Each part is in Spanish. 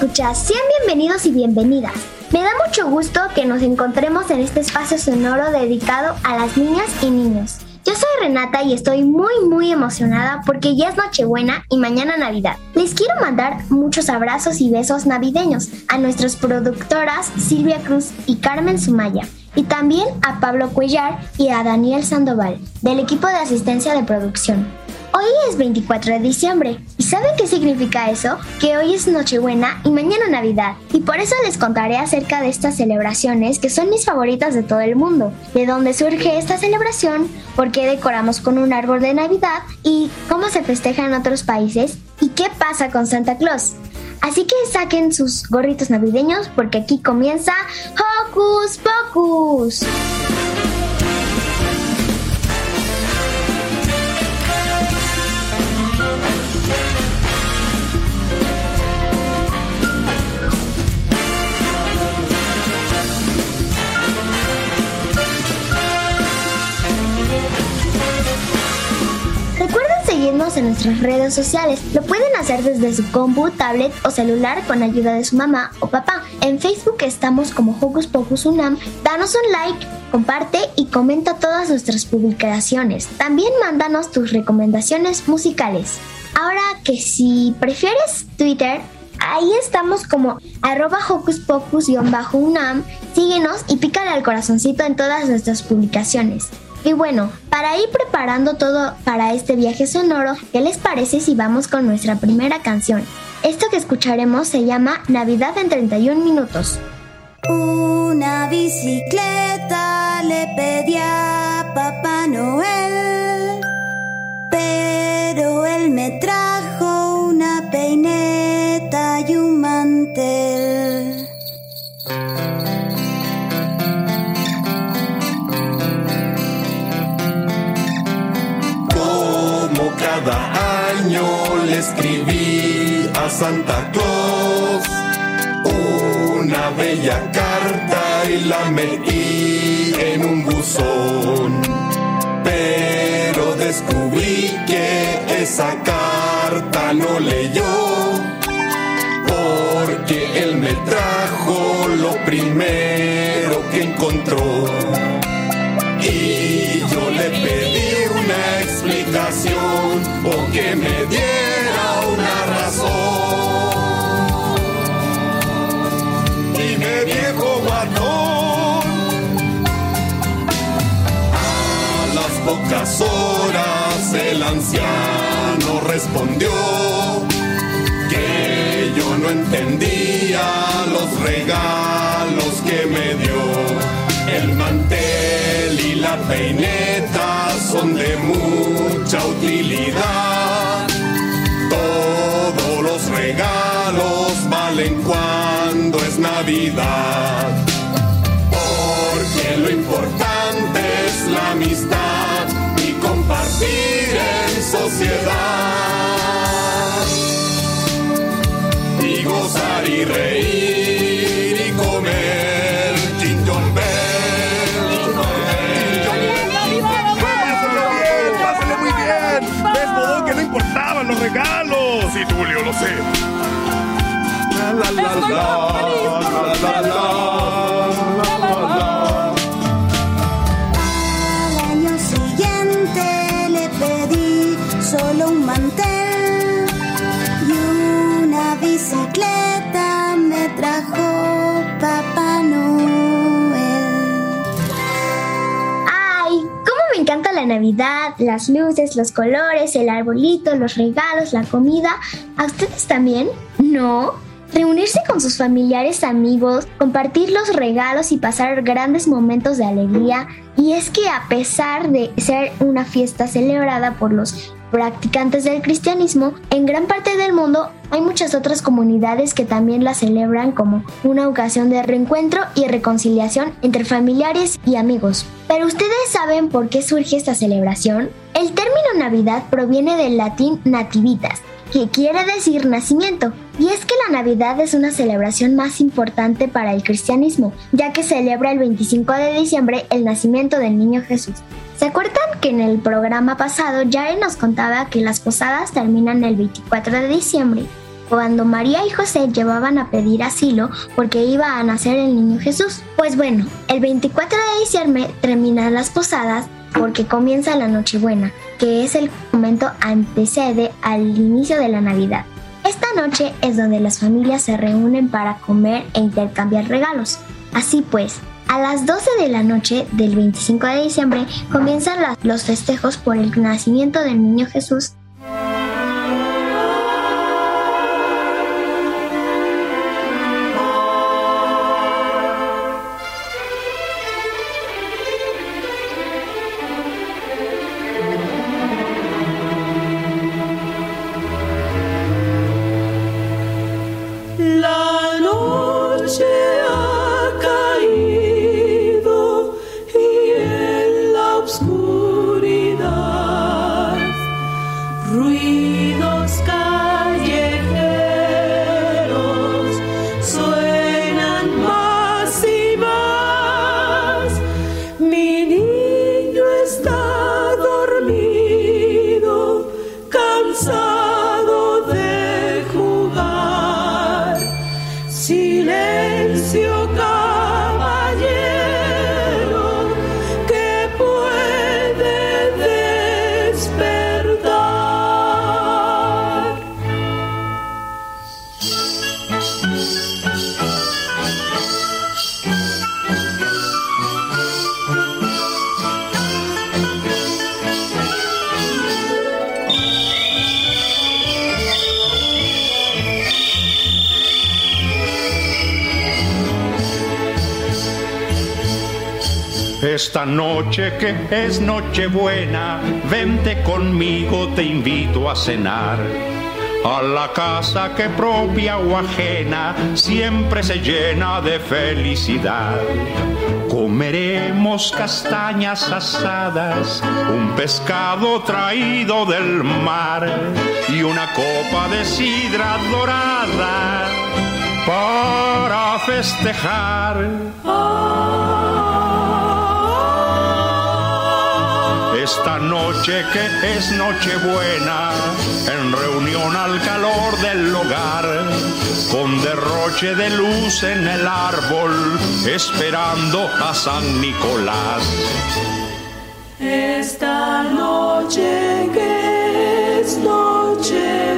Escuchas, sean bienvenidos y bienvenidas. Me da mucho gusto que nos encontremos en este espacio sonoro dedicado a las niñas y niños. Yo soy Renata y estoy muy muy emocionada porque ya es Nochebuena y mañana Navidad. Les quiero mandar muchos abrazos y besos navideños a nuestras productoras Silvia Cruz y Carmen Sumaya y también a Pablo Cuellar y a Daniel Sandoval del equipo de asistencia de producción. Hoy es 24 de diciembre y ¿saben qué significa eso? Que hoy es Nochebuena y mañana Navidad. Y por eso les contaré acerca de estas celebraciones que son mis favoritas de todo el mundo. De dónde surge esta celebración, por qué decoramos con un árbol de Navidad y cómo se festeja en otros países y qué pasa con Santa Claus. Así que saquen sus gorritos navideños porque aquí comienza Hocus Pocus. En nuestras redes sociales. Lo pueden hacer desde su compu, tablet o celular con ayuda de su mamá o papá. En Facebook estamos como Hocus Pocus Unam. Danos un like, comparte y comenta todas nuestras publicaciones. También mándanos tus recomendaciones musicales. Ahora que si prefieres Twitter, Ahí estamos como arroba hocus pocus-unam. Síguenos y pícale al corazoncito en todas nuestras publicaciones. Y bueno, para ir preparando todo para este viaje sonoro, ¿qué les parece si vamos con nuestra primera canción? Esto que escucharemos se llama Navidad en 31 minutos. Una bicicleta le pedí a Papá Noel, pero él me trajo una peineta y un mantel. Escribí a Santa Claus una bella carta y la metí en un buzón. Pero descubrí que esa carta no leyó porque él me trajo lo primero que encontró. Y yo le pedí una explicación o que me diera pocas horas el anciano respondió que yo no entendía los regalos que me dio. El mantel y la peineta son de mucha utilidad. Todos los regalos valen cuando es Navidad. Y gozar y reír y comer Bell. Pásale muy bien. ¿Ves, Bodón, que no importaban los regalos? Sí, Tulio, lo sé. La, la, la, la, la, la, la, Navidad? Las luces, los colores, el arbolito, los regalos, la comida. ¿A ustedes también? ¿No? Reunirse con sus familiares, amigos, compartir los regalos y pasar grandes momentos de alegría. Y es que a pesar de ser una fiesta celebrada por los practicantes del cristianismo, en gran parte del mundo hay muchas otras comunidades que también la celebran como una ocasión de reencuentro y reconciliación entre familiares y amigos. Pero ustedes saben por qué surge esta celebración? El término Navidad proviene del latín nativitas, que quiere decir nacimiento. Y es que la Navidad es una celebración más importante para el cristianismo, ya que celebra el 25 de diciembre el nacimiento del niño Jesús. ¿Se acuerdan que en el programa pasado Yare nos contaba que las posadas terminan el 24 de diciembre, cuando María y José llevaban a pedir asilo porque iba a nacer el niño Jesús? Pues bueno, el 24 de diciembre terminan las posadas porque comienza la Nochebuena, que es el momento antecede al inicio de la Navidad. Esta noche es donde las familias se reúnen para comer e intercambiar regalos. Así pues, a las 12 de la noche del 25 de diciembre comienzan los festejos por el nacimiento del niño Jesús Esta noche que es Nochebuena, vente conmigo, te invito a cenar. A la casa que propia o ajena siempre se llena de felicidad. Comeremos castañas asadas, un pescado traído del mar y una copa de sidra dorada para festejar. Esta noche que es Nochebuena, en reunión al calor del hogar, con derroche de luz en el árbol, esperando a San Nicolás. Esta noche que es Nochebuena.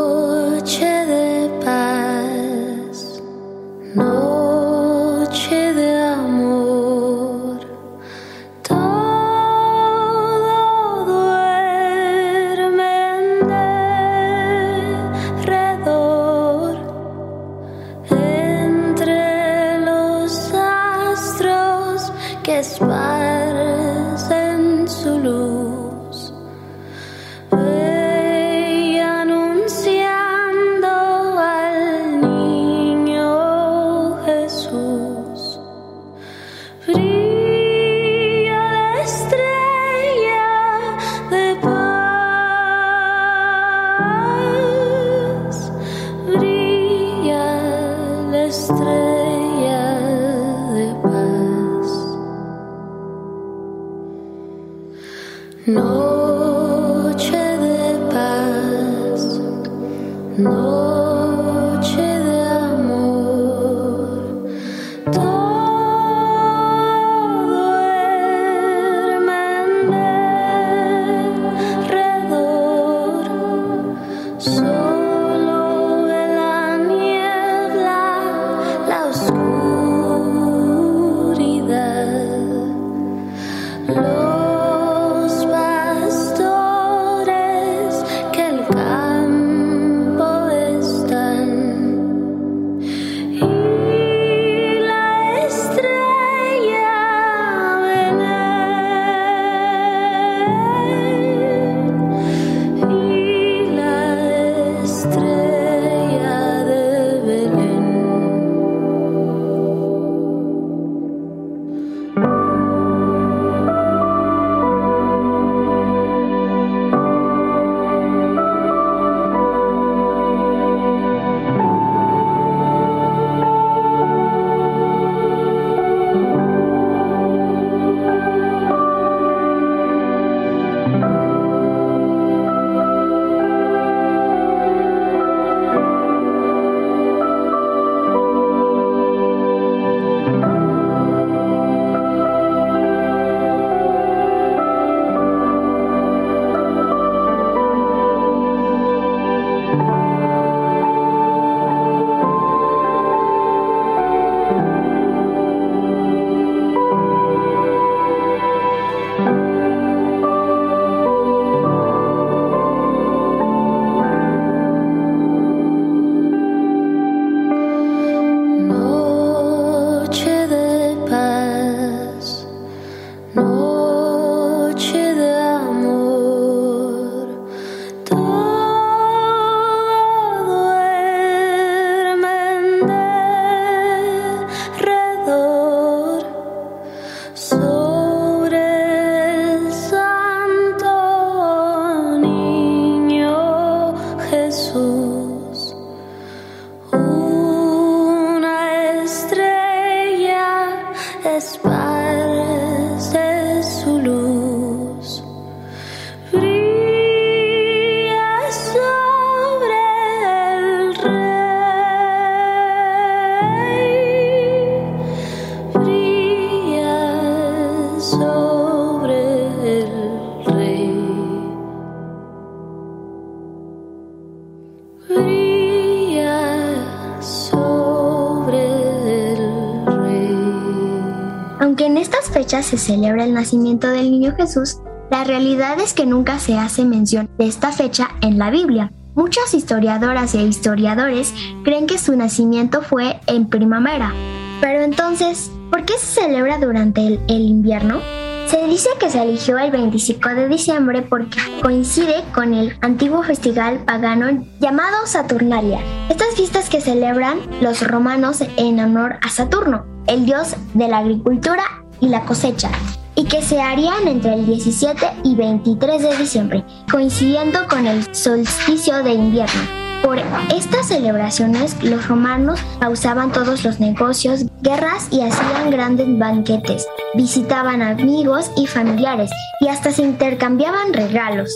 se celebra el nacimiento del niño Jesús, la realidad es que nunca se hace mención de esta fecha en la Biblia. Muchas historiadoras e historiadores creen que su nacimiento fue en primavera. Pero entonces, ¿por qué se celebra durante el, el invierno? Se dice que se eligió el 25 de diciembre porque coincide con el antiguo festival pagano llamado Saturnalia. Estas fiestas que celebran los romanos en honor a Saturno, el dios de la agricultura y la cosecha, y que se harían entre el 17 y 23 de diciembre, coincidiendo con el solsticio de invierno. Por estas celebraciones los romanos pausaban todos los negocios, guerras y hacían grandes banquetes, visitaban amigos y familiares y hasta se intercambiaban regalos.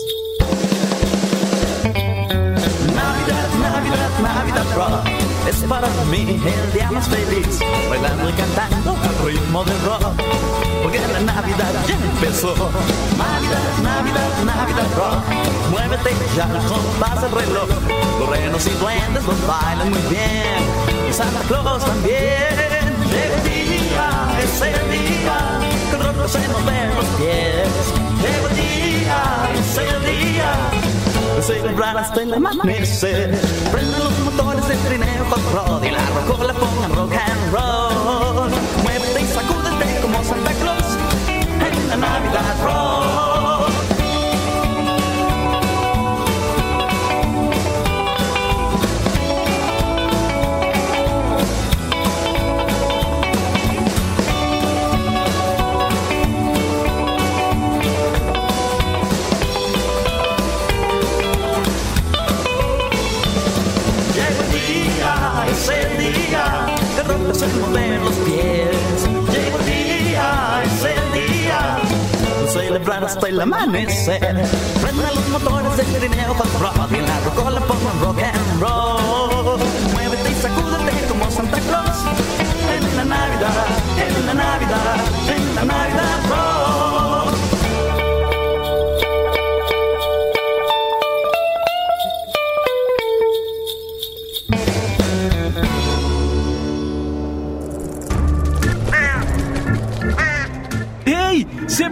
es para mí el día más feliz, bailando y cantando ritmo del rock, porque la Navidad ya empezó. Navidad, Navidad, Navidad rock, muévete ya al compás del reloj. Los renos y duendes los bailan muy bien, y Santa Claus también. El día es el día, con rocos se nos ven los pies. El día es el día celebrar hasta el amanecer. Los motores del trineo con rod y la rocola pongan rock and roll. El mover los pies. Llega el día, es el día. Celebrar hasta el amanecer. Prende los motores del trineo para rock. Y en la rocola pongan rock and roll. Muévete y sacúdete como Santa Claus. En la Navidad, en la Navidad, en la Navidad rock.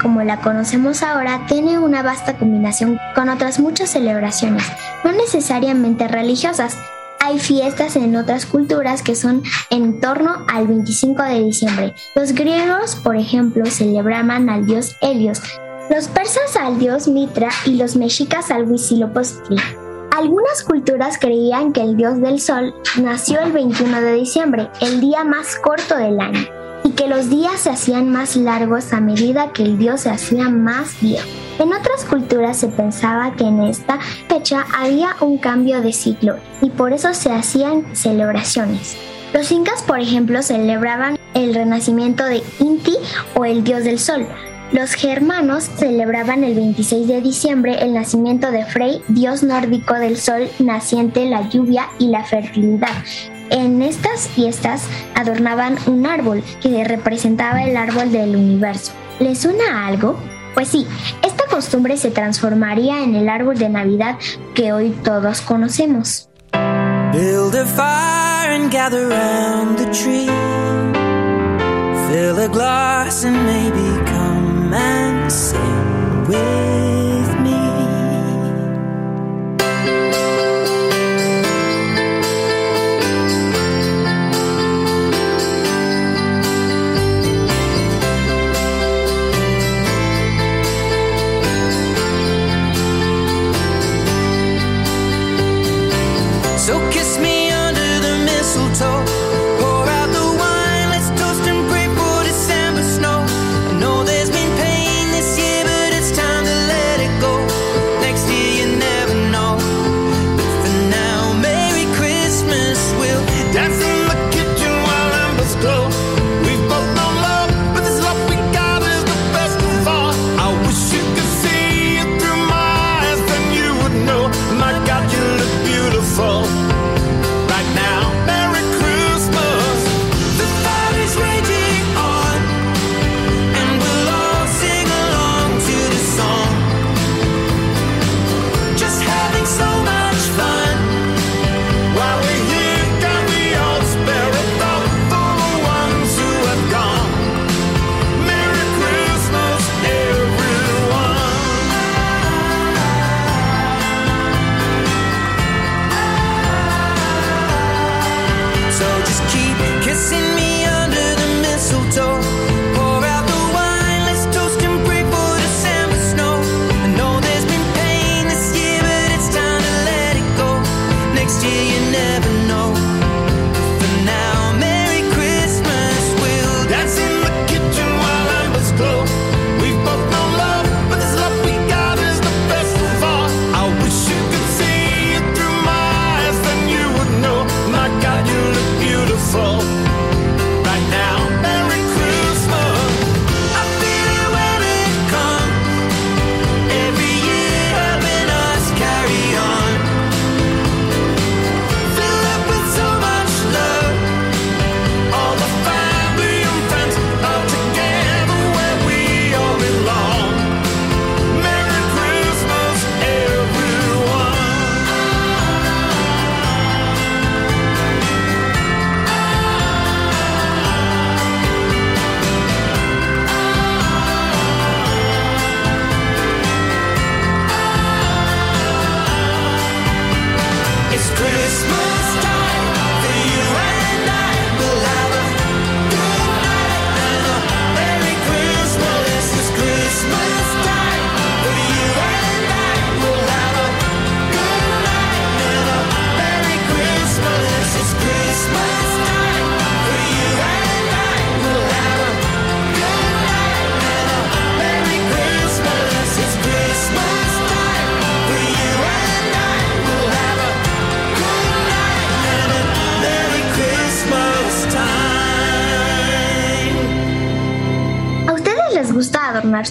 Como la conocemos ahora, tiene una vasta combinación con otras muchas celebraciones, no necesariamente religiosas. Hay fiestas en otras culturas que son en torno al 25 de diciembre. Los griegos, por ejemplo, celebraban al dios Helios, los persas al dios Mitra y los mexicas al Huitzilopochtli. Algunas culturas creían que el dios del sol nació el 21 de diciembre, el día más corto del año. Y que los días se hacían más largos a medida que el dios se hacía más viejo. En otras culturas se pensaba que en esta fecha había un cambio de ciclo y por eso se hacían celebraciones. Los incas, por ejemplo, celebraban el renacimiento de Inti o el dios del sol. Los germanos celebraban el 26 de diciembre el nacimiento de Frey, dios nórdico del sol naciente, la lluvia y la fertilidad. En estas fiestas adornaban un árbol que representaba el árbol del universo. ¿Les suena algo? Pues sí, esta costumbre se transformaría en el árbol de Navidad que hoy todos conocemos. Build a fire and gather round the tree. Fill a glass and maybe come and sing with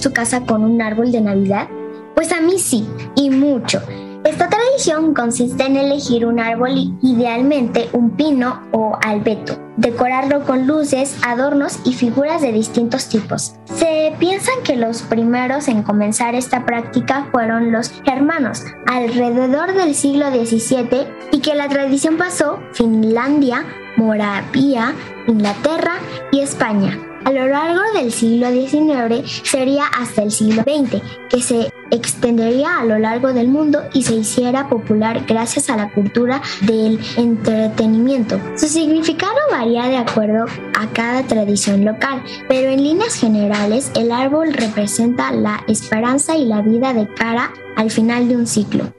su casa con un árbol de Navidad? Pues a mí sí, y mucho. Esta tradición consiste en elegir un árbol idealmente un pino o albeto, decorarlo con luces, adornos y figuras de distintos tipos. Se piensan que los primeros en comenzar esta práctica fueron los germanos alrededor del siglo XVII y que la tradición pasó Finlandia, Moravia, Inglaterra y España. A lo largo del siglo XIX sería hasta el siglo XX que se extendería a lo largo del mundo y se hiciera popular gracias a la cultura del entretenimiento. Su significado varía de acuerdo a cada tradición local, pero en líneas generales el árbol representa la esperanza y la vida de cara al final de un ciclo.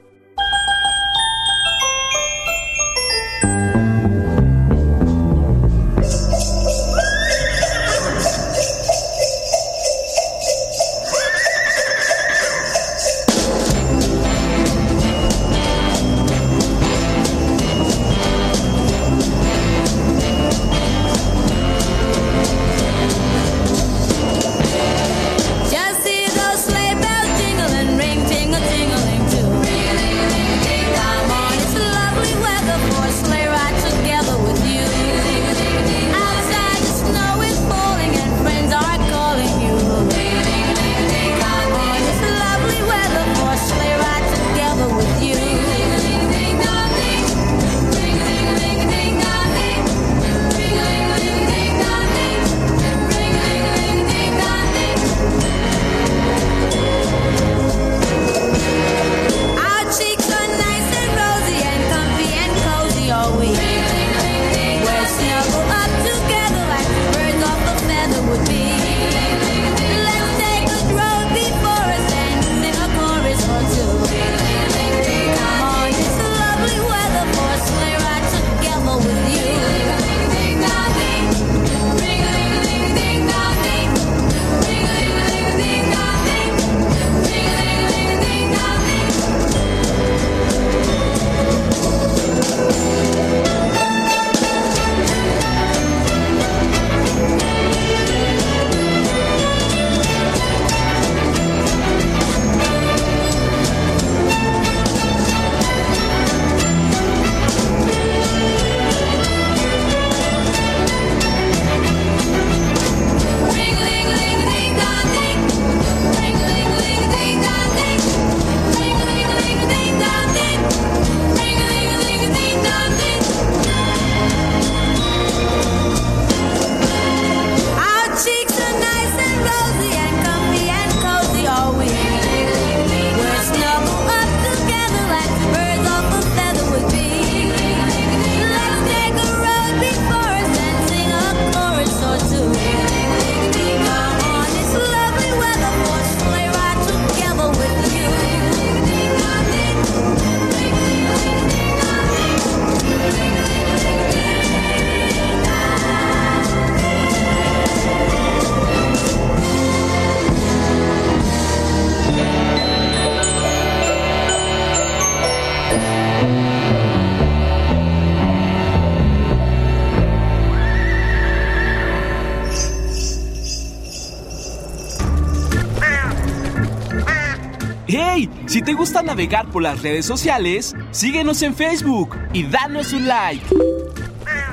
Te gusta navegar por las redes sociales, síguenos en Facebook y danos un like.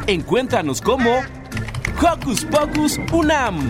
Encuéntranos como Hocus Pocus Unam.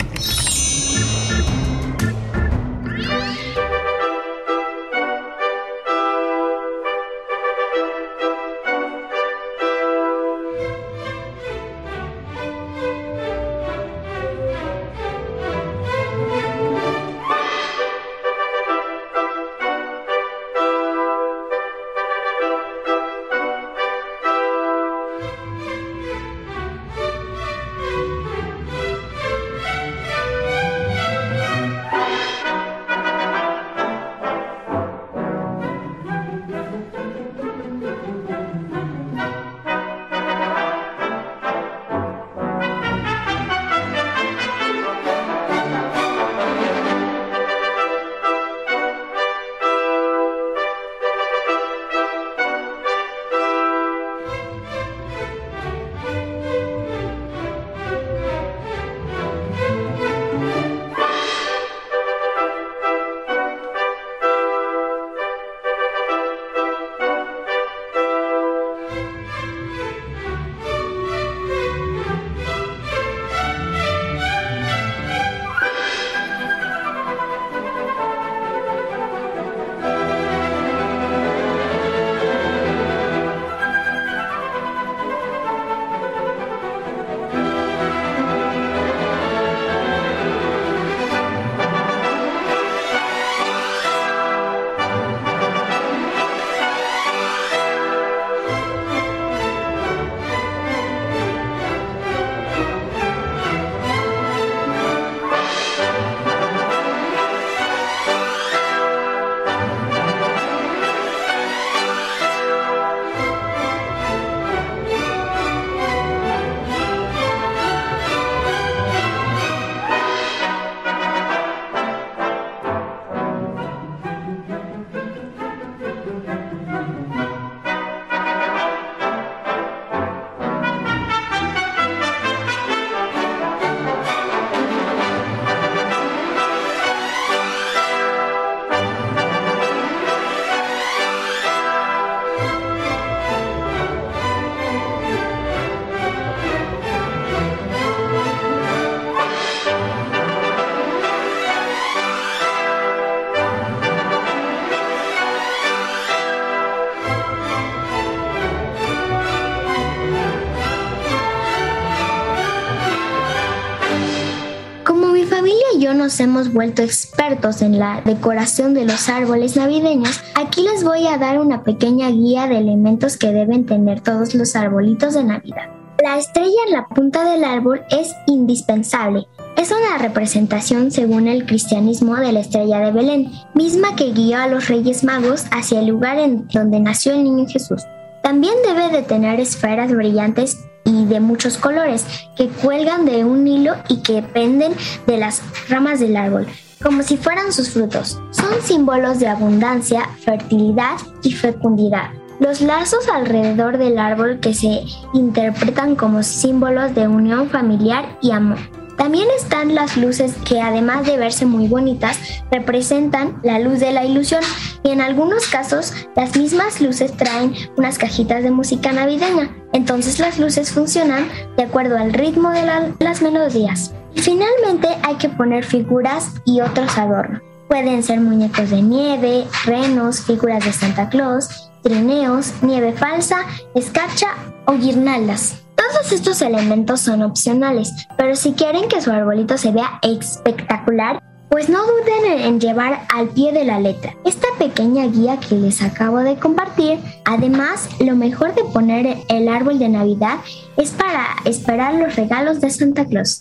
Hemos vuelto expertos en la decoración de los árboles navideños, aquí les voy a dar una pequeña guía de elementos que deben tener todos los arbolitos de Navidad. La estrella en la punta del árbol es indispensable. Es una representación según el cristianismo de la estrella de Belén, misma que guió a los Reyes Magos hacia el lugar en donde nació el niño Jesús. También debe de tener esferas brillantes y de muchos colores que cuelgan de un hilo y que penden de las ramas del árbol, como si fueran sus frutos. Son símbolos de abundancia, fertilidad y fecundidad. Los lazos alrededor del árbol que se interpretan como símbolos de unión familiar y amor. También están las luces que además de verse muy bonitas, representan la luz de la ilusión y en algunos casos las mismas luces traen unas cajitas de música navideña. Entonces las luces funcionan de acuerdo al ritmo de las melodías. Y finalmente hay que poner figuras y otros adornos. Pueden ser muñecos de nieve, renos, figuras de Santa Claus, trineos, nieve falsa, escarcha o guirnaldas. Todos estos elementos son opcionales, pero si quieren que su arbolito se vea espectacular, pues no duden en llevar al pie de la letra esta pequeña guía que les acabo de compartir. Además, lo mejor de poner el árbol de Navidad es para esperar los regalos de Santa Claus.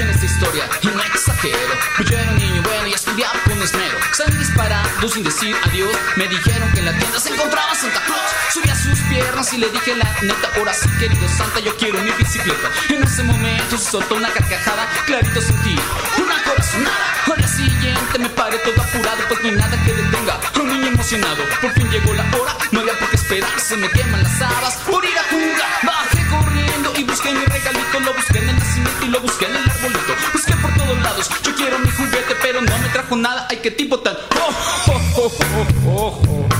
Escuchen esta historia y no exagero. Yo era un niño bueno y estudiaba con esmero. Salí disparando sin decir adiós. Me dijeron que en la tienda se encontraba Santa Claus. Subí a sus piernas y le dije la neta, ahora sí querido Santa, yo quiero mi bicicleta. En ese momento se soltó una carcajada, clarito sentí una corazonada. Al día siguiente me paré todo apurado, pues no nada que detenga un niño emocionado. Por fin llegó la hora, no había por qué esperar, se me queman las habas por ir a jugar. Corriendo y busqué mi regalito, lo busqué en el nacimiento y lo busqué en el arbolito. Busqué por todos lados, yo quiero mi juguete, pero no me trajo nada. Ay, qué tipo tan. Oh, oh, oh,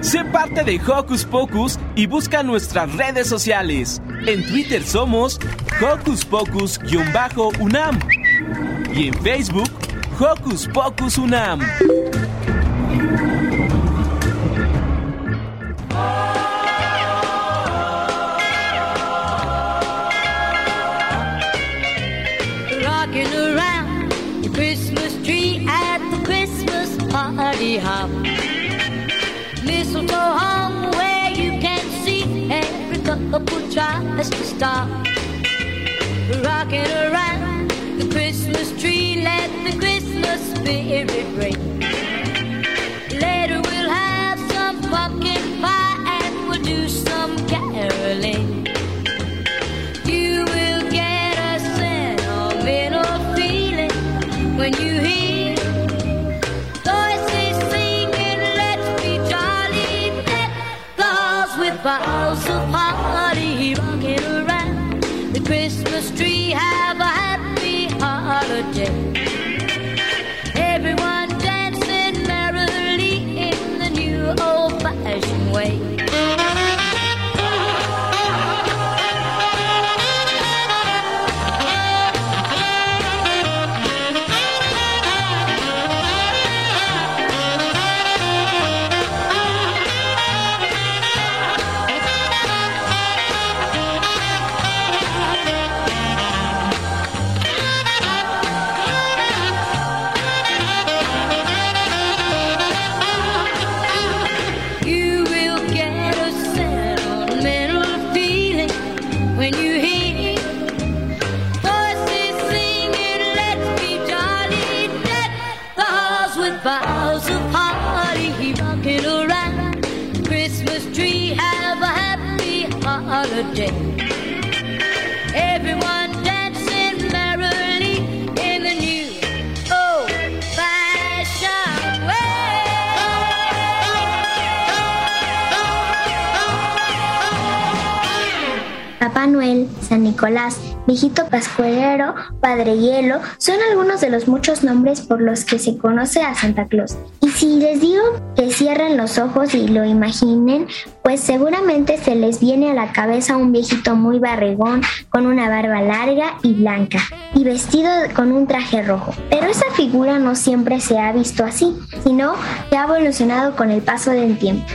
Sé parte de Hocus Pocus y busca nuestras redes sociales. En Twitter somos Hocus Pocus-UNAM y en Facebook Hocus Pocus UNAM. Tries to stop. Rocking around the Christmas tree, let the Christmas spirit ring. San Nicolás, Viejito Pascualero, Padre Hielo, son algunos de los muchos nombres por los que se conoce a Santa Claus. Y si les digo que cierren los ojos y lo imaginen, pues seguramente se les viene a la cabeza un viejito muy barrigón, con una barba larga y blanca, y vestido con un traje rojo. Pero esa figura no siempre se ha visto así, sino que ha evolucionado con el paso del tiempo.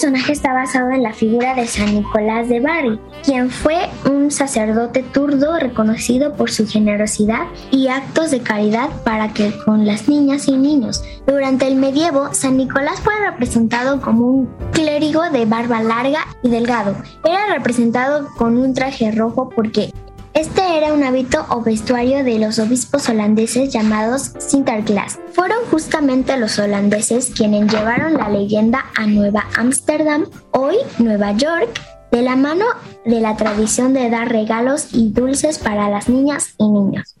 Personaje está basado en la figura de San Nicolás de Bari, quien fue un sacerdote turdo reconocido por su generosidad y actos de caridad para que con las niñas y niños. Durante el medievo, San Nicolás fue representado como un clérigo de barba larga y delgado. Era representado con un traje rojo porque este era un hábito o vestuario de los obispos holandeses llamados Sinterklaas. Fueron justamente los holandeses quienes llevaron la leyenda a Nueva Ámsterdam, hoy Nueva York, de la mano de la tradición de dar regalos y dulces para las niñas y niños.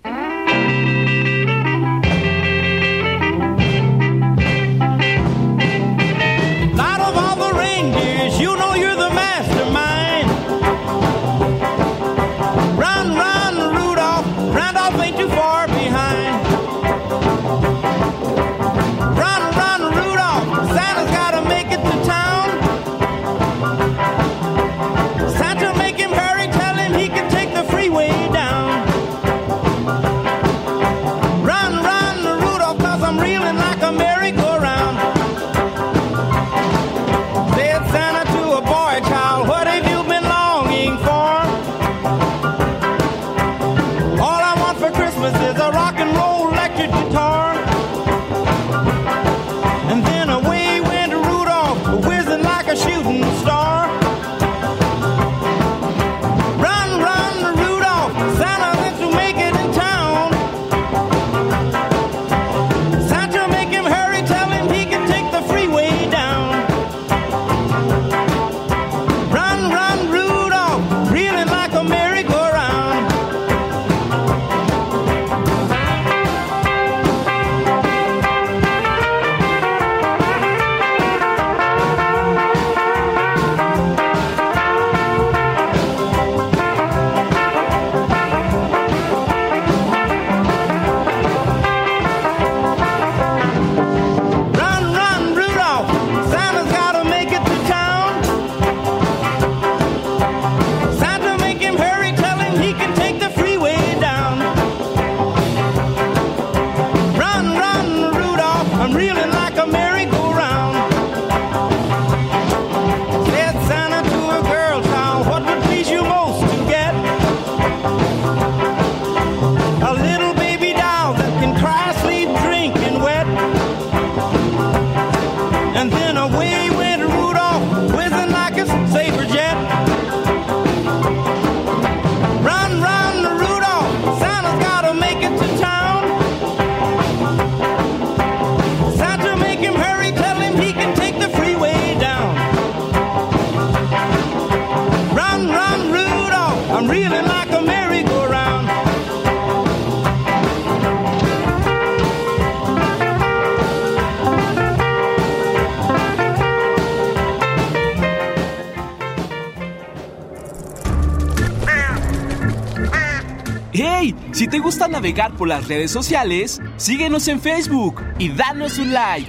Gusta navegar por las redes sociales, síguenos en Facebook y danos un like.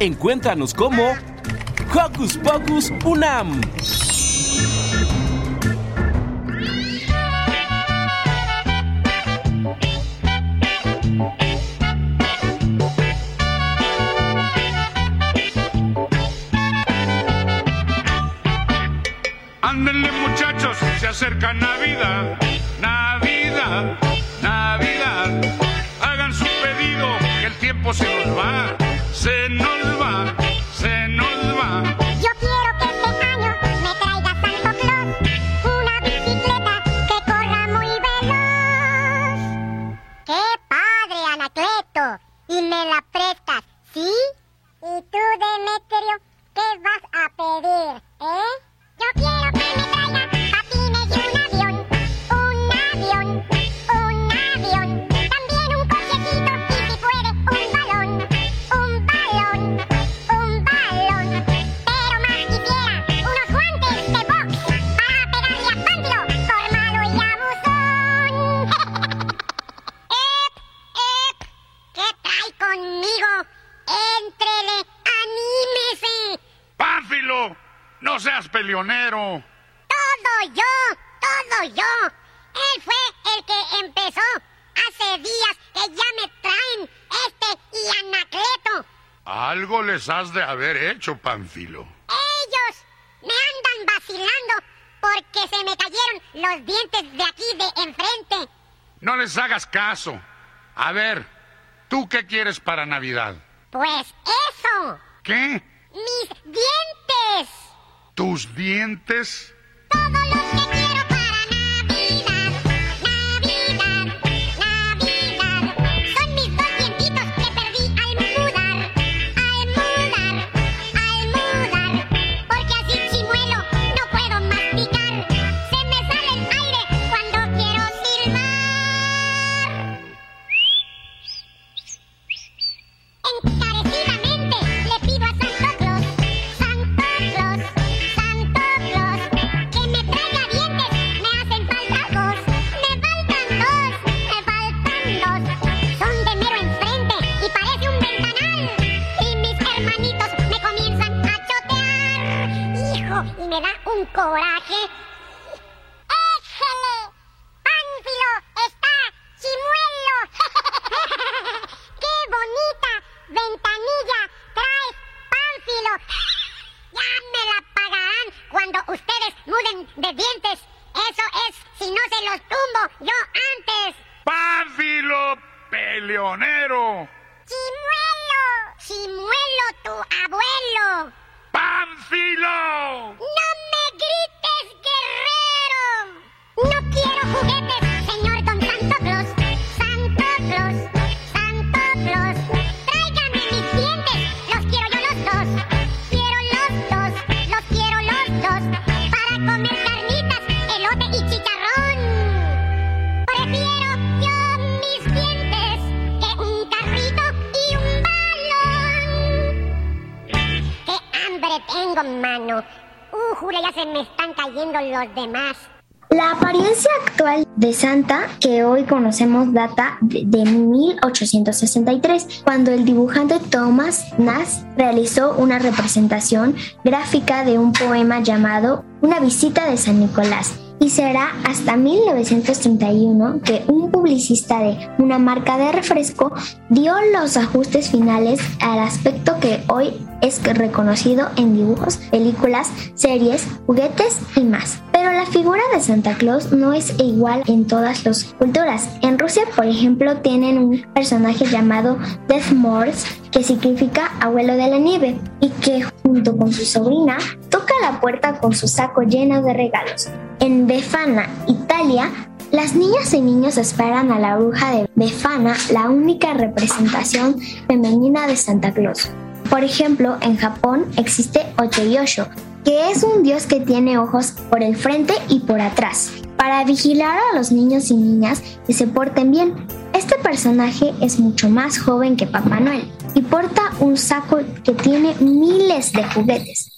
Encuéntranos como Hocus Pocus Unam. Un hecho, Pánfilo. Ellos me andan vacilando porque se me cayeron los dientes de aquí de enfrente. No les hagas caso. A ver, ¿tú qué quieres para Navidad? Pues eso, ¿Qué? mis dientes. ¿Tus dientes? Todos conocemos data de, de 1863, cuando el dibujante Thomas Nass realizó una representación gráfica de un poema llamado Una visita de San Nicolás. Y será hasta 1931 que un publicista de una marca de refresco dio los ajustes finales al aspecto que hoy es reconocido en dibujos, películas, series, juguetes y más. Pero la figura de Santa Claus no es igual en todas las culturas. En Rusia, por ejemplo, tienen un personaje llamado Death Morse, que significa abuelo de la nieve, y que junto con su sobrina toca la puerta con su saco lleno de regalos. En Befana, Italia, las niñas y niños esperan a la bruja de Befana, la única representación femenina de Santa Claus. Por ejemplo, en Japón existe Ochoyosho, que es un dios que tiene ojos por el frente y por atrás, para vigilar a los niños y niñas que se porten bien. Este personaje es mucho más joven que Papá Noel y porta un saco que tiene miles de juguetes.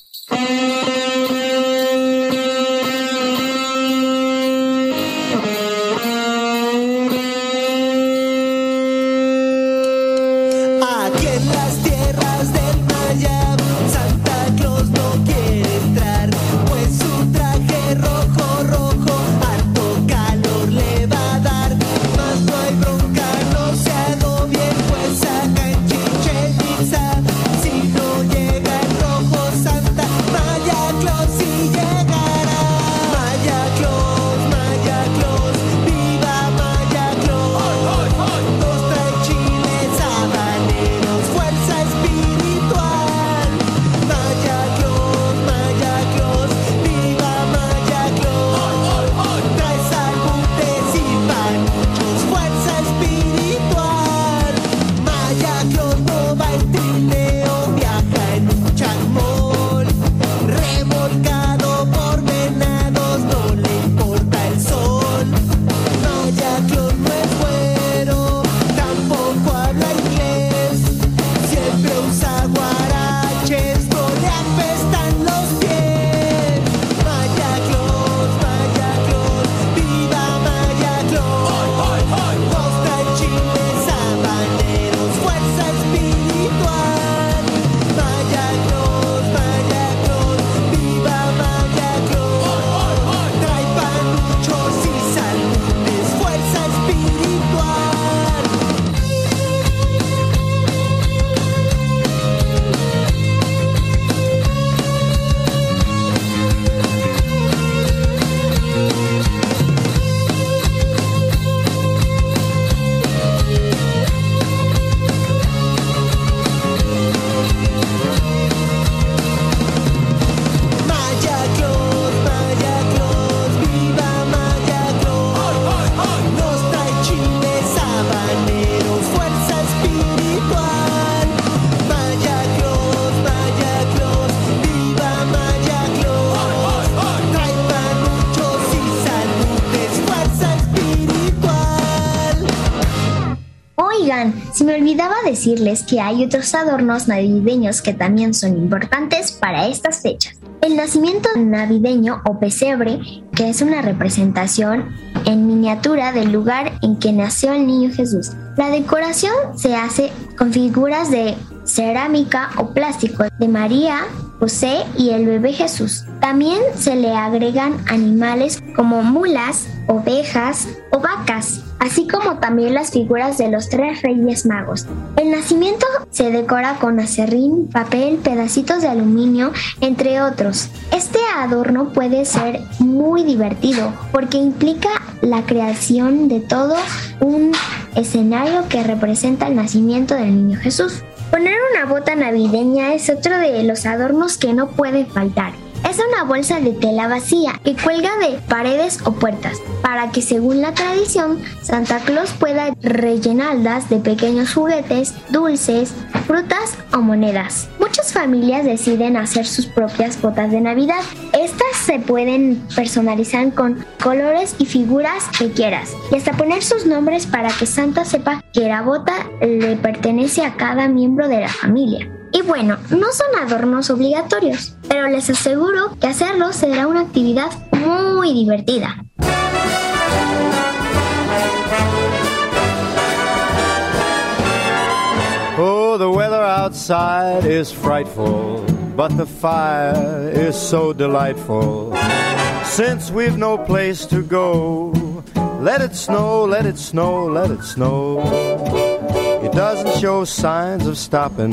Que hay otros adornos navideños que también son importantes para estas fechas. El nacimiento navideño o pesebre, que es una representación en miniatura del lugar en que nació el niño Jesús. La decoración se hace con figuras de cerámica o plástico de María, José y el bebé Jesús. También se le agregan animales como mulas, ovejas o vacas, así como también las figuras de los tres reyes magos. El nacimiento se decora con acerrín, papel, pedacitos de aluminio, entre otros. Este adorno puede ser muy divertido porque implica la creación de todo un escenario que representa el nacimiento del niño Jesús. Poner una bota navideña es otro de los adornos que no puede faltar. Es una bolsa de tela vacía que cuelga de paredes o puertas para que según la tradición Santa Claus pueda rellenarlas de pequeños juguetes, dulces, frutas o monedas. Muchas familias deciden hacer sus propias botas de Navidad. Estas se pueden personalizar con colores y figuras que quieras y hasta poner sus nombres para que Santa sepa que la bota le pertenece a cada miembro de la familia. Y bueno, no son adornos obligatorios, pero les aseguro que hacerlo será una actividad muy divertida. Oh, the weather outside is frightful, but the fire is so delightful. Since we've no place to go, let it snow, let it snow, let it snow. It doesn't show signs of stopping,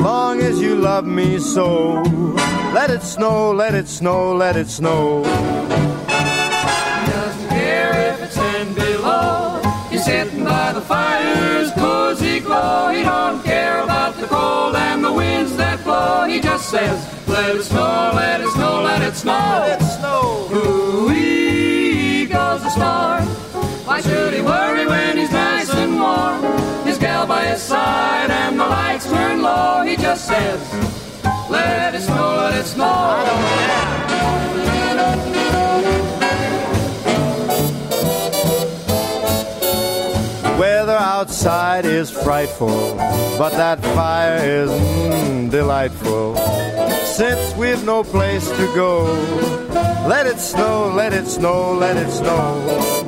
Long as you love me so, let it snow, let it snow, let it snow. doesn't care if it's ten below. He's sitting by the fire's cozy glow. He don't care about the cold and the winds that blow. He just says, let it snow, just says, let it snow, let it snow. I don't care. Weather outside is frightful, but that fire is mm, delightful. Since we've no place to go, let it snow, let it snow, let it snow.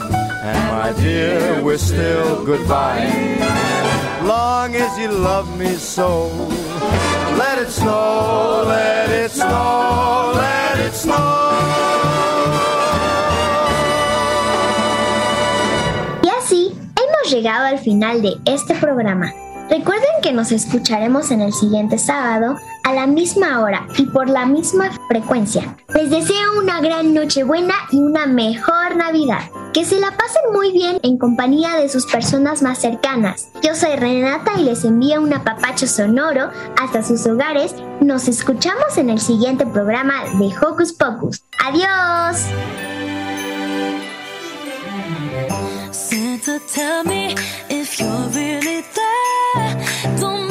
and my dear, we're still goodbye. Long as you love me so, let it snow, let it snow, let it Y así hemos llegado al final de este programa. Recuerden que nos escucharemos en el siguiente sábado a la misma hora y por la misma frecuencia. Les deseo una gran Nochebuena y una mejor Navidad. Que se la pasen muy bien en compañía de sus personas más cercanas. Yo soy Renata y les envío un apapacho sonoro hasta sus hogares. Nos escuchamos en el siguiente programa de Hocus Pocus. ¡Adiós! 懂。